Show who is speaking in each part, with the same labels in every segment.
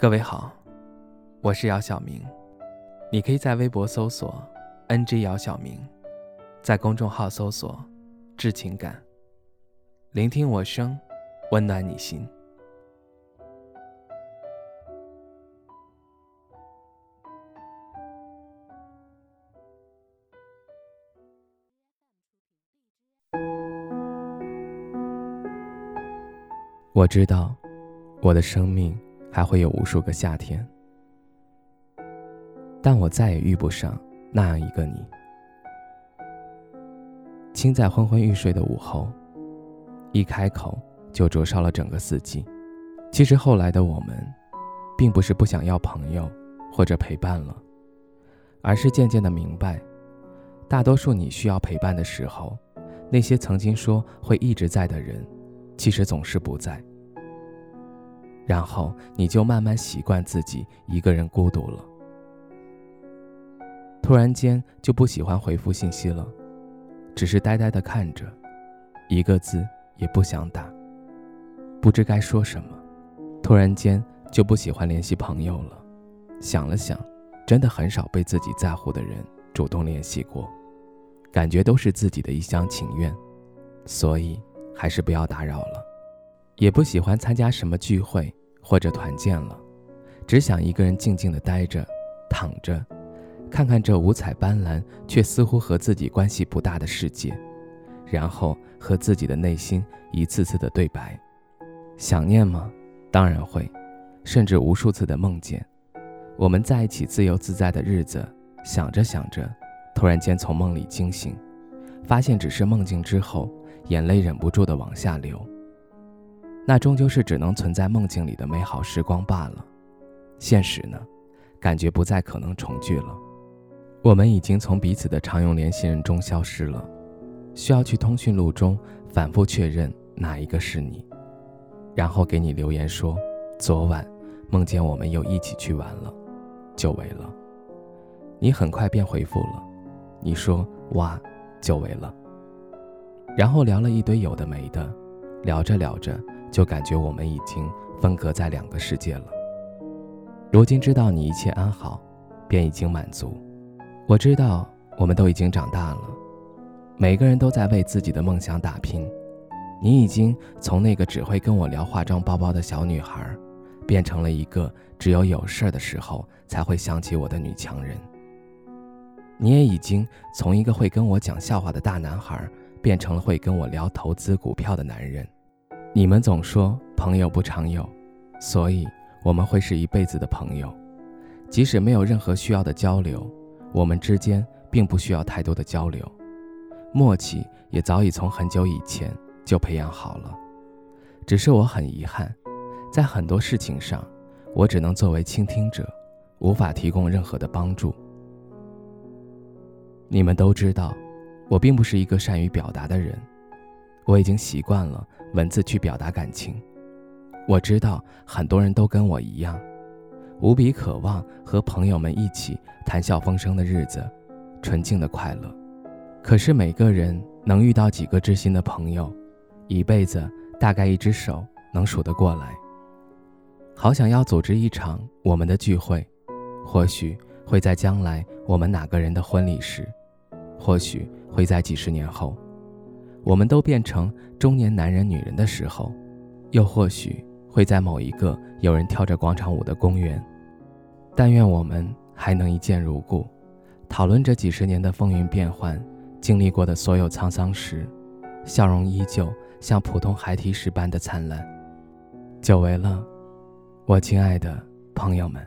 Speaker 1: 各位好，我是姚晓明，你可以在微博搜索 “ng 姚晓明”，在公众号搜索“致情感”，聆听我声，温暖你心。我知道，我的生命。还会有无数个夏天，但我再也遇不上那样一个你。亲在昏昏欲睡的午后，一开口就灼烧了整个四季。其实后来的我们，并不是不想要朋友或者陪伴了，而是渐渐的明白，大多数你需要陪伴的时候，那些曾经说会一直在的人，其实总是不在。然后你就慢慢习惯自己一个人孤独了，突然间就不喜欢回复信息了，只是呆呆的看着，一个字也不想打，不知该说什么。突然间就不喜欢联系朋友了，想了想，真的很少被自己在乎的人主动联系过，感觉都是自己的一厢情愿，所以还是不要打扰了。也不喜欢参加什么聚会。或者团建了，只想一个人静静的待着，躺着，看看这五彩斑斓却似乎和自己关系不大的世界，然后和自己的内心一次次的对白。想念吗？当然会，甚至无数次的梦见我们在一起自由自在的日子。想着想着，突然间从梦里惊醒，发现只是梦境之后，眼泪忍不住的往下流。那终究是只能存在梦境里的美好时光罢了，现实呢，感觉不再可能重聚了。我们已经从彼此的常用联系人中消失了，需要去通讯录中反复确认哪一个是你，然后给你留言说昨晚梦见我们又一起去玩了，久违了。你很快便回复了，你说哇，久违了。然后聊了一堆有的没的，聊着聊着。就感觉我们已经分隔在两个世界了。如今知道你一切安好，便已经满足。我知道我们都已经长大了，每个人都在为自己的梦想打拼。你已经从那个只会跟我聊化妆包包的小女孩，变成了一个只有有事的时候才会想起我的女强人。你也已经从一个会跟我讲笑话的大男孩，变成了会跟我聊投资股票的男人。你们总说朋友不常有，所以我们会是一辈子的朋友。即使没有任何需要的交流，我们之间并不需要太多的交流，默契也早已从很久以前就培养好了。只是我很遗憾，在很多事情上，我只能作为倾听者，无法提供任何的帮助。你们都知道，我并不是一个善于表达的人。我已经习惯了文字去表达感情，我知道很多人都跟我一样，无比渴望和朋友们一起谈笑风生的日子，纯净的快乐。可是每个人能遇到几个知心的朋友，一辈子大概一只手能数得过来。好想要组织一场我们的聚会，或许会在将来我们哪个人的婚礼时，或许会在几十年后。我们都变成中年男人、女人的时候，又或许会在某一个有人跳着广场舞的公园。但愿我们还能一见如故，讨论这几十年的风云变幻，经历过的所有沧桑时，笑容依旧像普通孩提时般的灿烂。久违了，我亲爱的朋友们。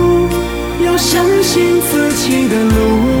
Speaker 2: 相信自己的路。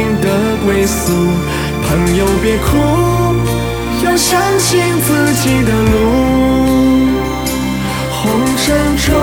Speaker 2: 朋友别哭，要相信自己的路。红尘中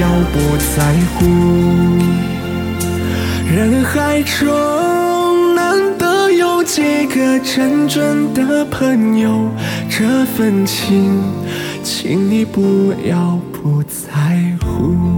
Speaker 2: 要不在乎。人海中难得有几个真正的朋友，这份情。请你不要不在乎。